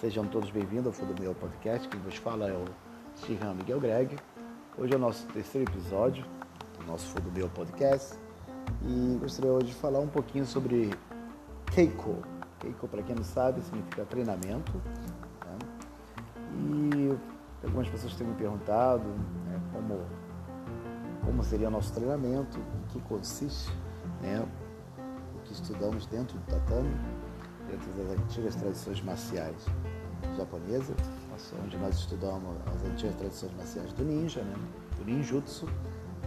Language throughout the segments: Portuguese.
Sejam todos bem-vindos ao Fundo Meu Podcast. Quem vos fala é o Shihan Miguel Greg. Hoje é o nosso terceiro episódio do nosso Fundo Meu Podcast. E gostaria hoje de falar um pouquinho sobre Keiko. Keiko, para quem não sabe, significa treinamento. Né? E algumas pessoas têm me perguntado né, como, como seria o nosso treinamento, em que consiste né, o que estudamos dentro do tatame dentro das antigas tradições marciais japonesas, onde nós estudamos as antigas tradições marciais do ninja, né? do ninjutsu,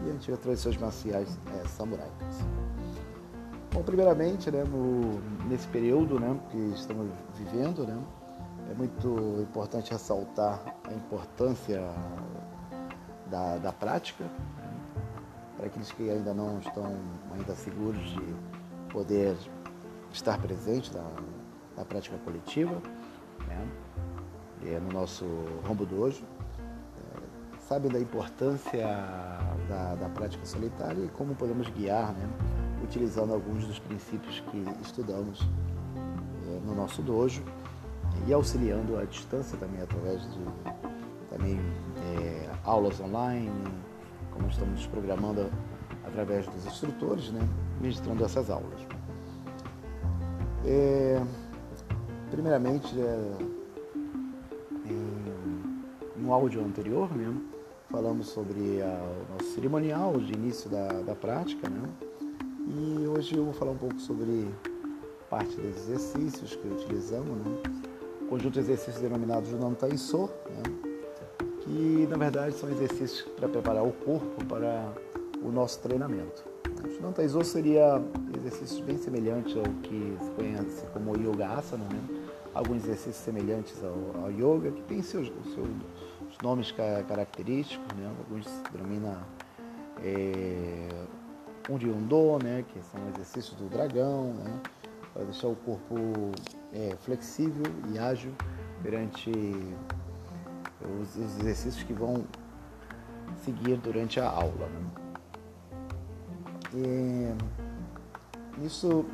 e as antigas tradições marciais é, samuraicas. Bom, primeiramente, né, no, nesse período né, que estamos vivendo, né, é muito importante ressaltar a importância da, da prática, né, para aqueles que ainda não estão ainda seguros de poder estar presente na, na prática coletiva, né? é no nosso rombo dojo, é, sabe da importância da, da, prática solitária e como podemos guiar, né? utilizando alguns dos princípios que estudamos é, no nosso dojo e auxiliando à distância também através de também é, aulas online, como estamos programando através dos instrutores, né? ministrando essas aulas. É, primeiramente, é, em um áudio anterior mesmo, falamos sobre a, o nosso cerimonial de início da, da prática, né? E hoje eu vou falar um pouco sobre parte dos exercícios que utilizamos, né? Conjunto de exercícios denominados Nantai-So, né? que na verdade são exercícios para preparar o corpo para o nosso treinamento. Shinon Taizo seria exercícios bem semelhantes ao que se conhece como Yoga Asana, né? alguns exercícios semelhantes ao, ao Yoga, que tem seus, seus nomes característicos, né? alguns se denomina é, né? que são exercícios do dragão, né? para deixar o corpo é, flexível e ágil perante os, os exercícios que vão seguir durante a aula. Né? E isso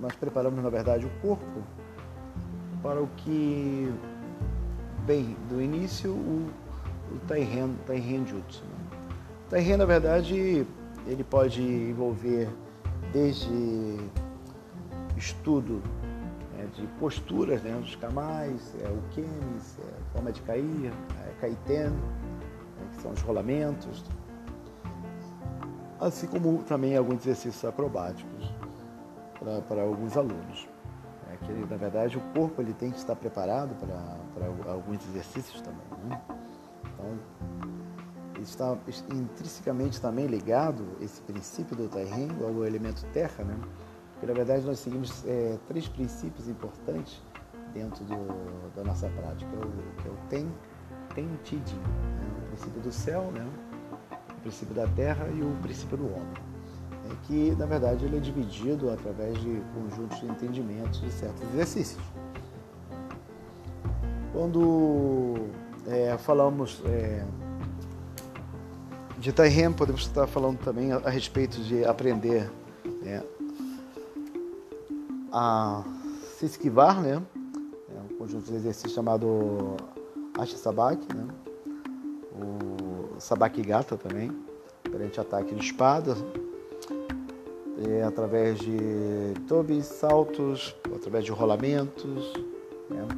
nós preparamos, na verdade, o corpo para o que, bem, do início, o, o Taihen, Taihen Jutsu. Né? O Taihen, na verdade, ele pode envolver desde estudo é, de posturas né, dos kamais, é, o kemis, é, forma de cair, é, kaiten, é, que são os rolamentos, assim como também alguns exercícios acrobáticos para, alguns alunos. É que, na verdade, o corpo ele tem que estar preparado para, alguns exercícios também. Né? Então, está intrinsecamente também ligado esse princípio do Taihen ao elemento terra, né? Porque, na verdade, nós seguimos é, três princípios importantes dentro do, da nossa prática, que é o, que é o Ten, Ten Tidin, né? o princípio do céu, né? Princípio da terra e o princípio do homem, é que na verdade ele é dividido através de conjuntos de entendimentos de certos exercícios. Quando é, falamos é, de Taihen, podemos estar falando também a, a respeito de aprender né, a se esquivar, né? É um conjunto de exercícios chamado Ashisabaki, né? Sabaki Gata também, perante ataque de espada, é, através de tobis, saltos, através de rolamentos. Né?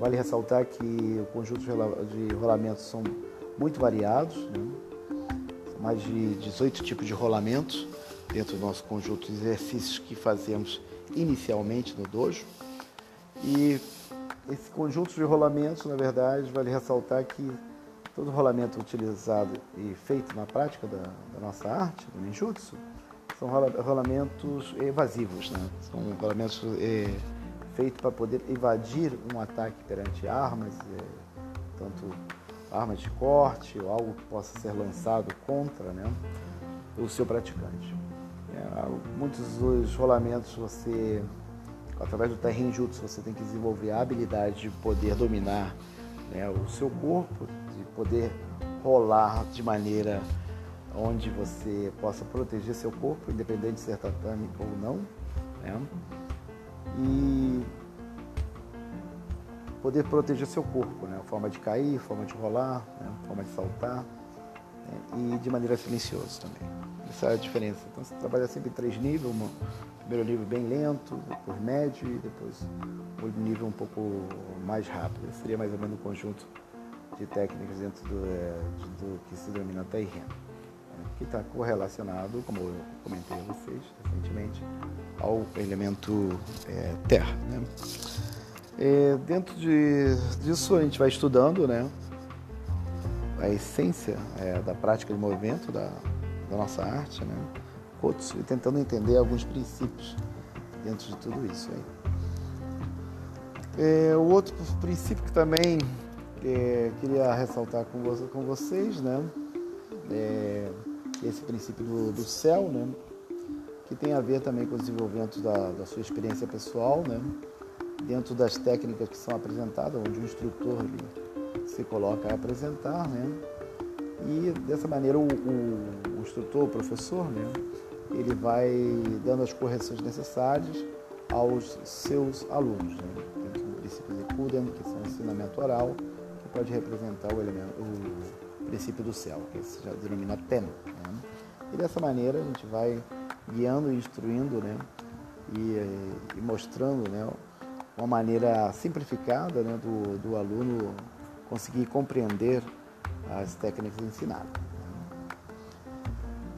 vale ressaltar que o conjunto de rolamentos são muito variados, né? mais de 18 tipos de rolamentos dentro do nosso conjunto de exercícios que fazemos inicialmente no dojo. E esse conjunto de rolamentos, na verdade, vale ressaltar que todo rolamento utilizado e feito na prática da, da nossa arte, do ninjutsu, são rolamentos evasivos, né? São rolamentos é, feitos para poder evadir um ataque perante armas, é, tanto armas de corte ou algo que possa ser lançado contra né, o seu praticante. É, muitos dos rolamentos você, através do Jutsu, você tem que desenvolver a habilidade de poder dominar né, o seu corpo, de poder rolar de maneira onde você possa proteger seu corpo, independente de ser tatame ou não. Né? E poder proteger seu corpo, né? forma de cair, forma de rolar, né? forma de saltar né? e de maneira silenciosa também. Essa é a diferença. Então você trabalha sempre em três níveis, um primeiro nível bem lento, depois médio e depois um nível um pouco mais rápido. Seria mais ou menos um conjunto de técnicas dentro do, é, do que se denomina Taihen, né? que está correlacionado, como eu comentei a vocês recentemente, ao elemento é, terra. Né? É, dentro de, disso a gente vai estudando né, a essência é, da prática de movimento da, da nossa arte, né, e tentando entender alguns princípios dentro de tudo isso. Aí. É, o outro princípio que também é, queria ressaltar com, com vocês, né, é esse princípio do, do céu, né, que tem a ver também com o desenvolvimento da, da sua experiência pessoal, né, dentro das técnicas que são apresentadas, onde o instrutor se coloca a apresentar, né? E dessa maneira o, o, o instrutor, o professor, né? Ele vai dando as correções necessárias aos seus alunos, né? Dentro do princípio de Kuden, que são ensinamento oral, pode representar o, elemento, o princípio do céu, que se denomina Ten. Né? E dessa maneira a gente vai guiando e instruindo, né? E, e mostrando, né? uma maneira simplificada né, do, do aluno conseguir compreender as técnicas ensinadas.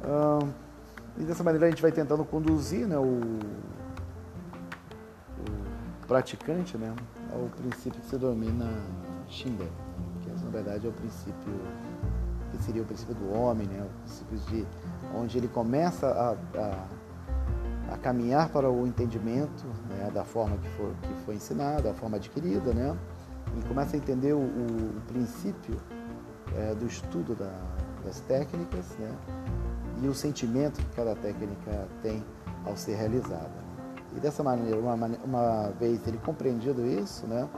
Uh, e dessa maneira a gente vai tentando conduzir né, o, o praticante né, ao princípio que se domina Shinden, que na verdade é o princípio que seria o princípio do homem, né, o princípio de onde ele começa a, a a caminhar para o entendimento né, da forma que foi, que foi ensinada, a forma adquirida, né? E começa a entender o, o princípio é, do estudo da, das técnicas, né? E o sentimento que cada técnica tem ao ser realizada. E dessa maneira, uma, uma vez ele compreendido isso, né?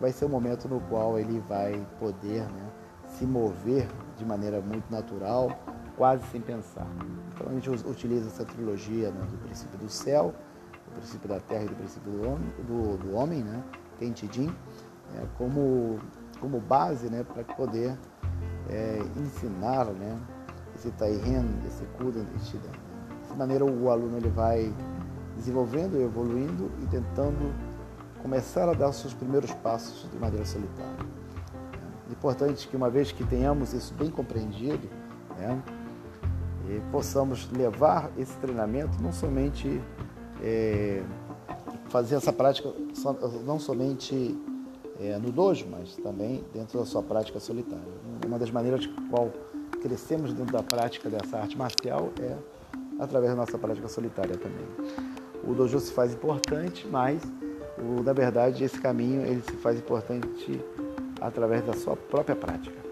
Vai ser o momento no qual ele vai poder né, se mover de maneira muito natural, quase sem pensar. Então a gente utiliza essa trilogia né, do princípio do céu, do princípio da terra e do princípio do homem, do, do homem né, Kentidin, né, como, como base né, para poder é, ensinar né, esse Taihen, esse Kudan, esse. Dessa maneira o aluno ele vai desenvolvendo, evoluindo e tentando começar a dar os seus primeiros passos de maneira solitária. É importante que uma vez que tenhamos isso bem compreendido, né, e possamos levar esse treinamento não somente é, fazer essa prática não somente é, no dojo, mas também dentro da sua prática solitária. Uma das maneiras de qual crescemos dentro da prática dessa arte marcial é através da nossa prática solitária também. O dojo se faz importante, mas o, na verdade esse caminho ele se faz importante através da sua própria prática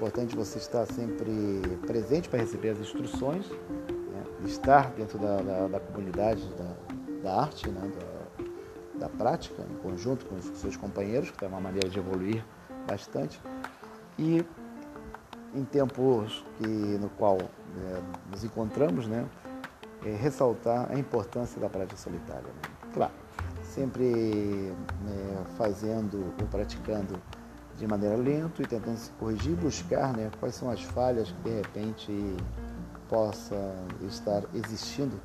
importante você estar sempre presente para receber as instruções, né? estar dentro da, da, da comunidade da, da arte, né? da, da, prática, em conjunto com os seus companheiros, que é uma maneira de evoluir bastante. E em tempos que, no qual né, nos encontramos, né? É, ressaltar a importância da prática solitária. Né? Claro, sempre né, fazendo ou praticando de maneira lenta e tentando se corrigir, buscar né, quais são as falhas que de repente possa estar existindo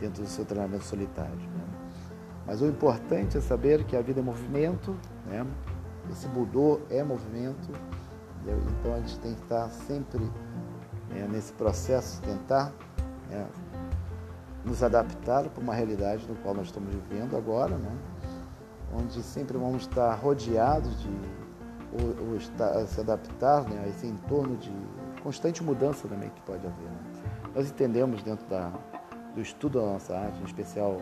dentro do seu treinamento solitário. Né? Mas o importante é saber que a vida é movimento, né? esse Budô é movimento, então a gente tem que estar sempre né, nesse processo, tentar né, nos adaptar para uma realidade no qual nós estamos vivendo agora, né? onde sempre vamos estar rodeados de ou, ou estar, se adaptar né, a esse entorno de constante mudança também que pode haver. Né? Nós entendemos dentro da, do estudo da nossa arte, em especial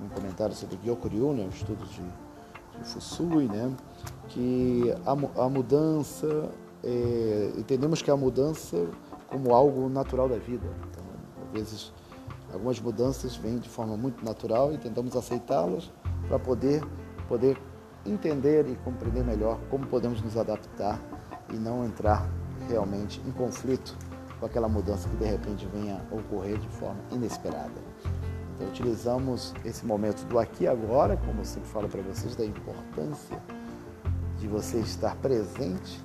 um comentário sobre Gyokuryu, né, o estudo de, de Fusui, né, que a, a mudança, é, entendemos que a mudança como algo natural da vida. Então, às vezes, algumas mudanças vêm de forma muito natural e tentamos aceitá-las para poder, poder entender e compreender melhor como podemos nos adaptar e não entrar realmente em conflito com aquela mudança que de repente venha a ocorrer de forma inesperada. Então, utilizamos esse momento do aqui e agora, como eu sempre falo para vocês, da importância de você estar presente,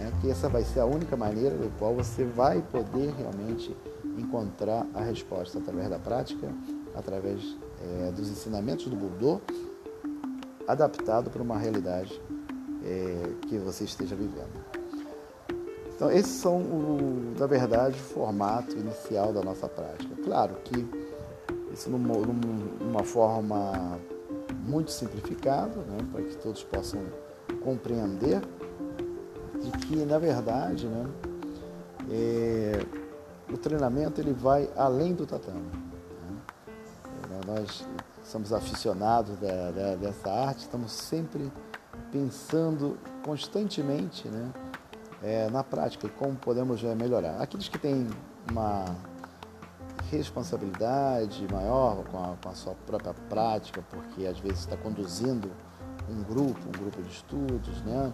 né? que essa vai ser a única maneira do qual você vai poder realmente encontrar a resposta através da prática, através é, dos ensinamentos do Budô, adaptado para uma realidade é, que você esteja vivendo. Então, esses são, o, na verdade, o formato inicial da nossa prática. Claro que isso numa, numa forma muito simplificada, né, para que todos possam compreender de que, na verdade, né, é, o treinamento ele vai além do tatame. Né? É, nós somos aficionados da, da, dessa arte, estamos sempre pensando constantemente né, é, na prática e como podemos é, melhorar. Aqueles que têm uma responsabilidade maior com a, com a sua própria prática, porque às vezes está conduzindo um grupo, um grupo de estudos, né?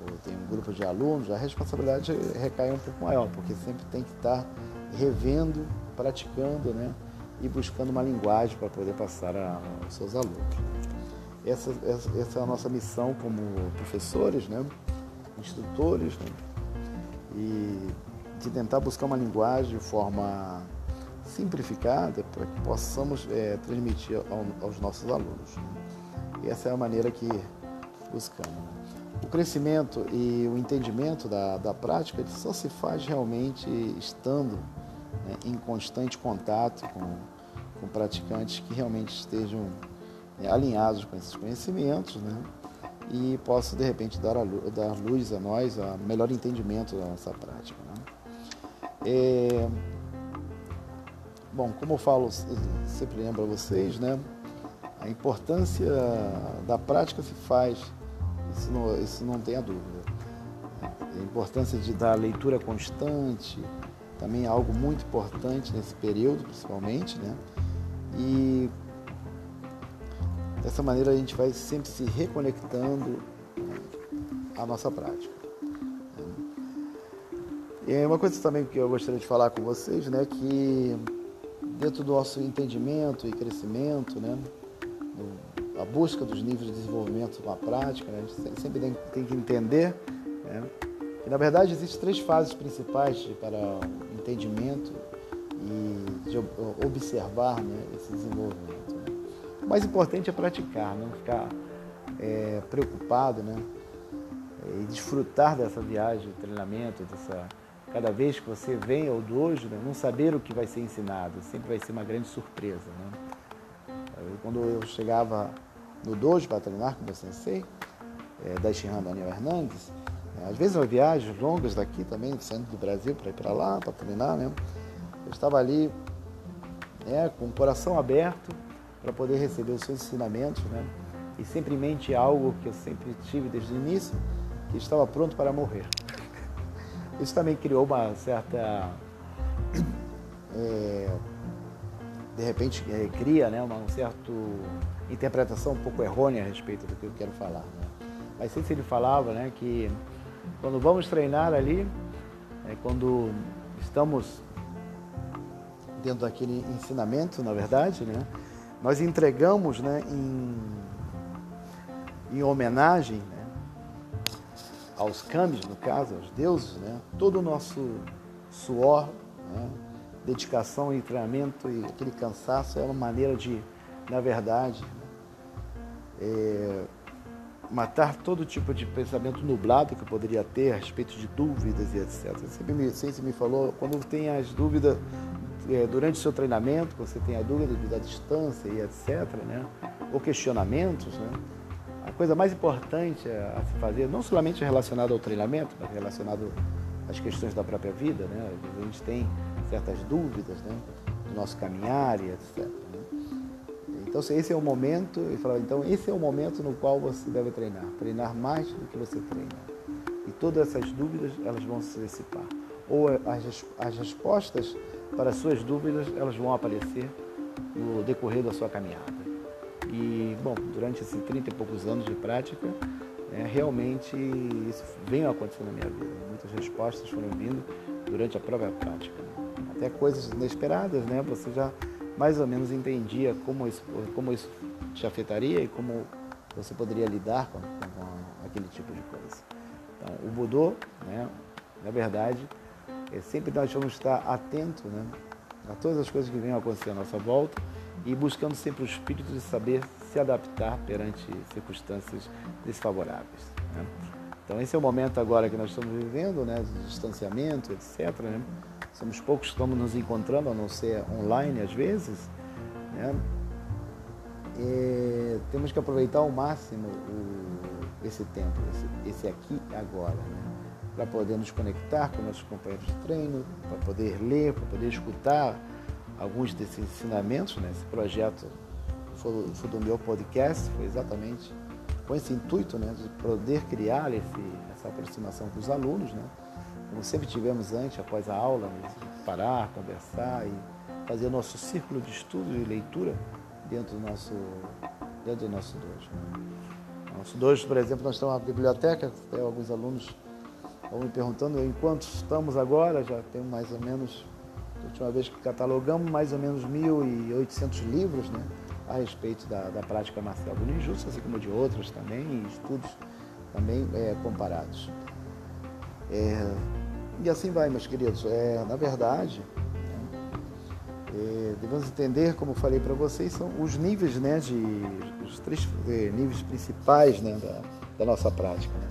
Ou tem um grupo de alunos, a responsabilidade recai um pouco maior, porque sempre tem que estar revendo, praticando, né? e buscando uma linguagem para poder passar aos seus alunos. Essa, essa, essa, é a nossa missão como professores, né? instrutores, né? e de tentar buscar uma linguagem de forma simplificada para que possamos é, transmitir ao, aos nossos alunos. E essa é a maneira que buscamos. O crescimento e o entendimento da, da prática só se faz realmente estando né, em constante contato com, com praticantes que realmente estejam é, alinhados com esses conhecimentos né, e possam, de repente, dar, a, dar luz a nós, a melhor entendimento da nossa prática. Né. É, bom, como eu falo, sempre lembro a vocês, né? A importância da prática se faz, isso não, isso não tem a dúvida. A importância de dar leitura constante também é algo muito importante nesse período, principalmente, né? E dessa maneira a gente vai sempre se reconectando à nossa prática. E uma coisa também que eu gostaria de falar com vocês, né, que dentro do nosso entendimento e crescimento, né, a busca dos níveis de desenvolvimento com a prática, né? a gente sempre tem, tem que entender né? que, na verdade, existem três fases principais para o entendimento e de observar né, esse desenvolvimento. Né? O mais importante é praticar, não ficar é, preocupado né? e desfrutar dessa viagem, treinamento, dessa, cada vez que você vem ao dojo, né? não saber o que vai ser ensinado, sempre vai ser uma grande surpresa. Né? Quando eu chegava no dojo para treinar com o sensei, é, da Shihan Daniel Hernandes, é, às vezes eu viagens longas daqui também, do centro do Brasil, para ir para lá, para treinar, né? Eu estava ali né, com o coração aberto para poder receber os seus ensinamentos, né? E sempre em mente algo que eu sempre tive desde o início, que estava pronto para morrer. Isso também criou uma certa é, de repente é, cria né, uma certa interpretação um pouco errônea a respeito do que eu quero falar. Né? Mas sempre ele falava né, que quando vamos treinar ali, é, quando estamos dentro daquele ensinamento, na verdade, né, nós entregamos né, em, em homenagem né, aos câmbios, no caso, aos deuses, né, todo o nosso suor, né, dedicação e treinamento e aquele cansaço é uma maneira de, na verdade, é, matar todo tipo de pensamento nublado que eu poderia ter a respeito de dúvidas e etc. Sempre me, sempre me falou, quando tem as dúvidas é, durante o seu treinamento, você tem a dúvida da distância e etc., né? ou questionamentos, né? a coisa mais importante a se fazer, não somente relacionado ao treinamento, mas relacionado às questões da própria vida, né? a gente tem certas dúvidas né, do nosso caminhar e etc. Né? Então, esse é o momento, ele falava, então, esse é o momento no qual você deve treinar, treinar mais do que você treina. E todas essas dúvidas, elas vão se dissipar. Ou as, as respostas para as suas dúvidas, elas vão aparecer no decorrer da sua caminhada. E, bom, durante esses 30 e poucos anos de prática, é, realmente isso vem acontecendo na minha vida. Muitas respostas foram vindo durante a própria prática até coisas inesperadas, né? Você já mais ou menos entendia como isso, como isso te afetaria e como você poderia lidar com, com, com aquele tipo de coisa. Então, o Budô, né, na verdade, é sempre nós vamos estar atentos né, a todas as coisas que vêm acontecer à nossa volta e buscando sempre o espírito de saber se adaptar perante circunstâncias desfavoráveis. Né? Então esse é o momento agora que nós estamos vivendo, né, distanciamento, etc. Né? Somos poucos que estamos nos encontrando, a não ser online às vezes. Né? Temos que aproveitar ao máximo o, esse tempo, esse, esse aqui e agora, né? para poder nos conectar com nossos companheiros de treino, para poder ler, para poder escutar alguns desses ensinamentos. Né? Esse projeto foi do meu podcast, foi exatamente com esse intuito né, de poder criar esse, essa aproximação com os alunos, né? Como sempre tivemos antes, após a aula, parar, conversar e fazer nosso círculo de estudo e leitura dentro do nosso, dentro do nosso dojo. Nosso dojo, por exemplo, nós temos uma biblioteca, alguns alunos vão me perguntando, enquanto estamos agora, já temos mais ou menos, a última vez que catalogamos, mais ou menos 1.800 livros, né? a respeito da, da prática marcial do ninjutsu, assim como de outras também, e estudos também é, comparados. É, e assim vai, meus queridos. É, na verdade, é, devemos entender, como falei para vocês, são os níveis, né, de, os três é, níveis principais né, da, da nossa prática. Né?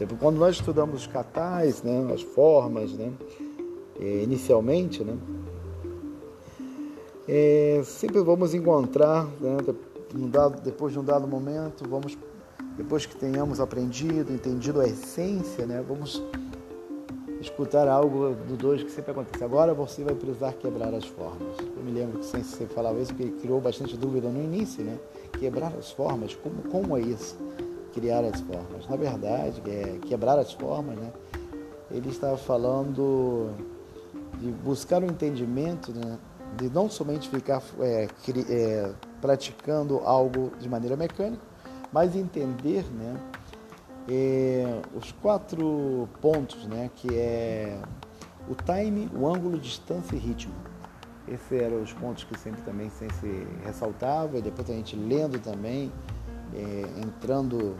Então, quando nós estudamos os katais, né, as formas, né, é, inicialmente, né, é, sempre vamos encontrar, né, dado, depois de um dado momento, vamos, depois que tenhamos aprendido, entendido a essência, né, vamos escutar algo do dois que sempre acontece. Agora você vai precisar quebrar as formas. Eu me lembro que você falava isso, que criou bastante dúvida no início, né? Quebrar as formas, como, como é isso? Criar as formas. Na verdade, é, quebrar as formas, né? Ele estava falando de buscar o entendimento né, de não somente ficar é, é, praticando algo de maneira mecânica, mas entender né, é, os quatro pontos, né, que é o time, o ângulo, distância e ritmo. Esses eram os pontos que sempre também sempre ressaltava, e depois a gente lendo também, é, entrando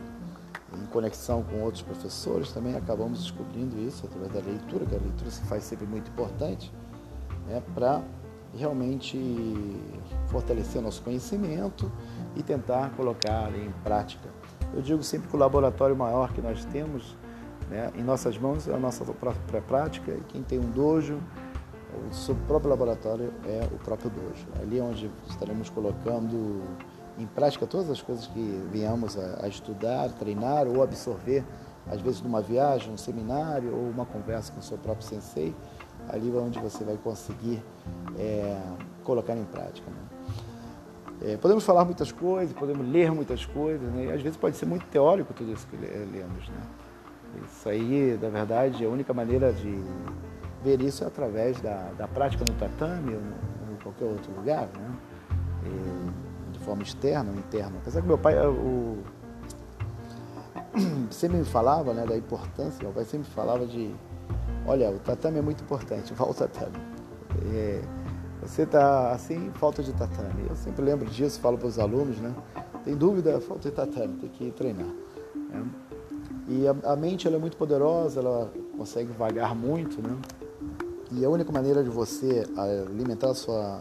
em conexão com outros professores, também acabamos descobrindo isso através da leitura, que a leitura se faz sempre muito importante, né, para realmente fortalecer o nosso conhecimento e tentar colocar em prática. Eu digo sempre que o laboratório maior que nós temos né, em nossas mãos é a nossa própria prática e quem tem um dojo, o seu próprio laboratório é o próprio dojo. Ali é onde estaremos colocando em prática todas as coisas que viemos a, a estudar, treinar ou absorver, às vezes numa viagem, um seminário ou uma conversa com o seu próprio sensei ali é onde você vai conseguir é, colocar em prática. Né? É, podemos falar muitas coisas, podemos ler muitas coisas, né? e às vezes pode ser muito teórico tudo isso que lemos. Né? Isso aí, na verdade, a única maneira de ver isso é através da, da prática no tatame ou em qualquer outro lugar, né? E, de forma externa ou interna. Apesar que meu pai, o, sempre me falava né, da importância, meu pai sempre falava de Olha, o tatame é muito importante, vá ao tatame. É, você está assim, falta de tatame. Eu sempre lembro disso, falo para os alunos, né? Tem dúvida, falta de tatame, tem que treinar. Né? E a, a, mente ela é muito poderosa, ela consegue vagar muito, né? E a única maneira de você alimentar sua,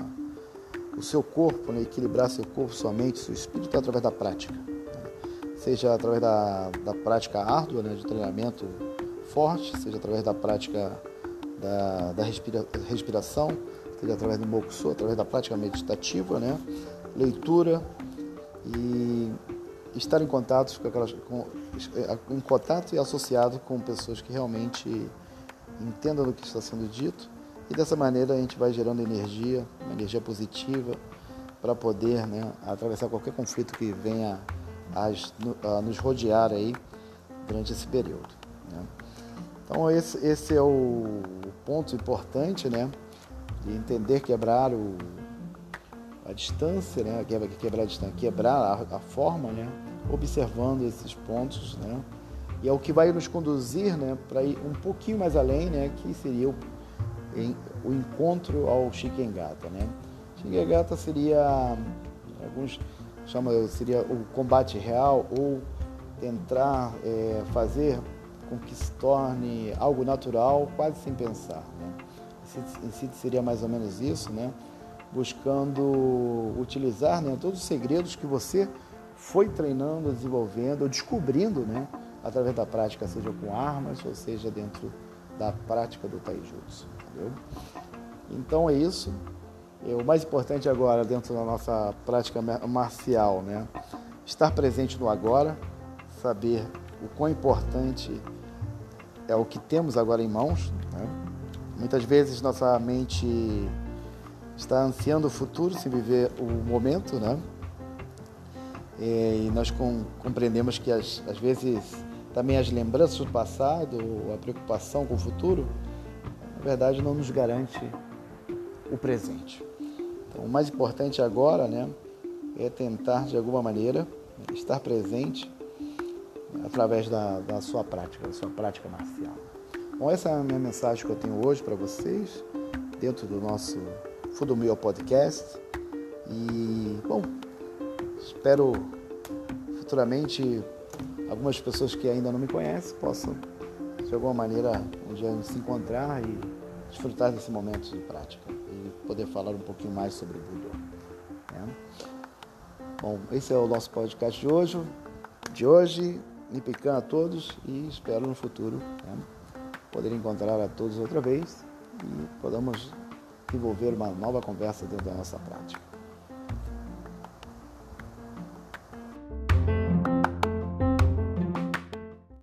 o seu corpo, né? equilibrar seu corpo, sua mente, seu espírito é através da prática. Né? Seja através da, da prática árdua, né? de treinamento forte, seja através da prática da, da respira, respiração, seja através do mokuso, através da prática meditativa, né? leitura e estar em contato com aquelas, com, em contato e associado com pessoas que realmente entendam o que está sendo dito e dessa maneira a gente vai gerando energia, uma energia positiva para poder né, atravessar qualquer conflito que venha a, a nos rodear aí durante esse período. Né? Então esse, esse é o ponto importante, né? De entender quebrar o, a distância, né? Quebrar, quebrar a distância, quebrar a, a forma, né? Observando esses pontos, né? E é o que vai nos conduzir, né? Para ir um pouquinho mais além, né? Que seria o, em, o encontro ao Shikengata, né? Shikengata seria alguns chama seria o combate real ou tentar é, fazer com que se torne algo natural, quase sem pensar. Né? Em si seria mais ou menos isso, né? buscando utilizar né, todos os segredos que você foi treinando, desenvolvendo, descobrindo né, através da prática, seja com armas ou seja dentro da prática do Taijutsu. Entendeu? Então é isso. E o mais importante agora, dentro da nossa prática marcial, né? estar presente no agora, saber o quão importante é o que temos agora em mãos. Né? Muitas vezes nossa mente está ansiando o futuro sem viver o momento, né? E nós com, compreendemos que às, às vezes também as lembranças do passado, a preocupação com o futuro, na verdade não nos garante o presente. Então, o mais importante agora, né, é tentar de alguma maneira estar presente através da, da sua prática, da sua prática marcial. Bom, essa é a minha mensagem que eu tenho hoje para vocês, dentro do nosso Fudomio Podcast. E, bom, espero futuramente algumas pessoas que ainda não me conhecem possam, de alguma maneira, um dia se encontrar e desfrutar desse momento de prática e poder falar um pouquinho mais sobre o Budo. Né? Bom, esse é o nosso podcast de hoje. De hoje, Nipican a todos e espero no futuro né, poder encontrar a todos outra vez e podamos desenvolver uma nova conversa dentro da nossa prática.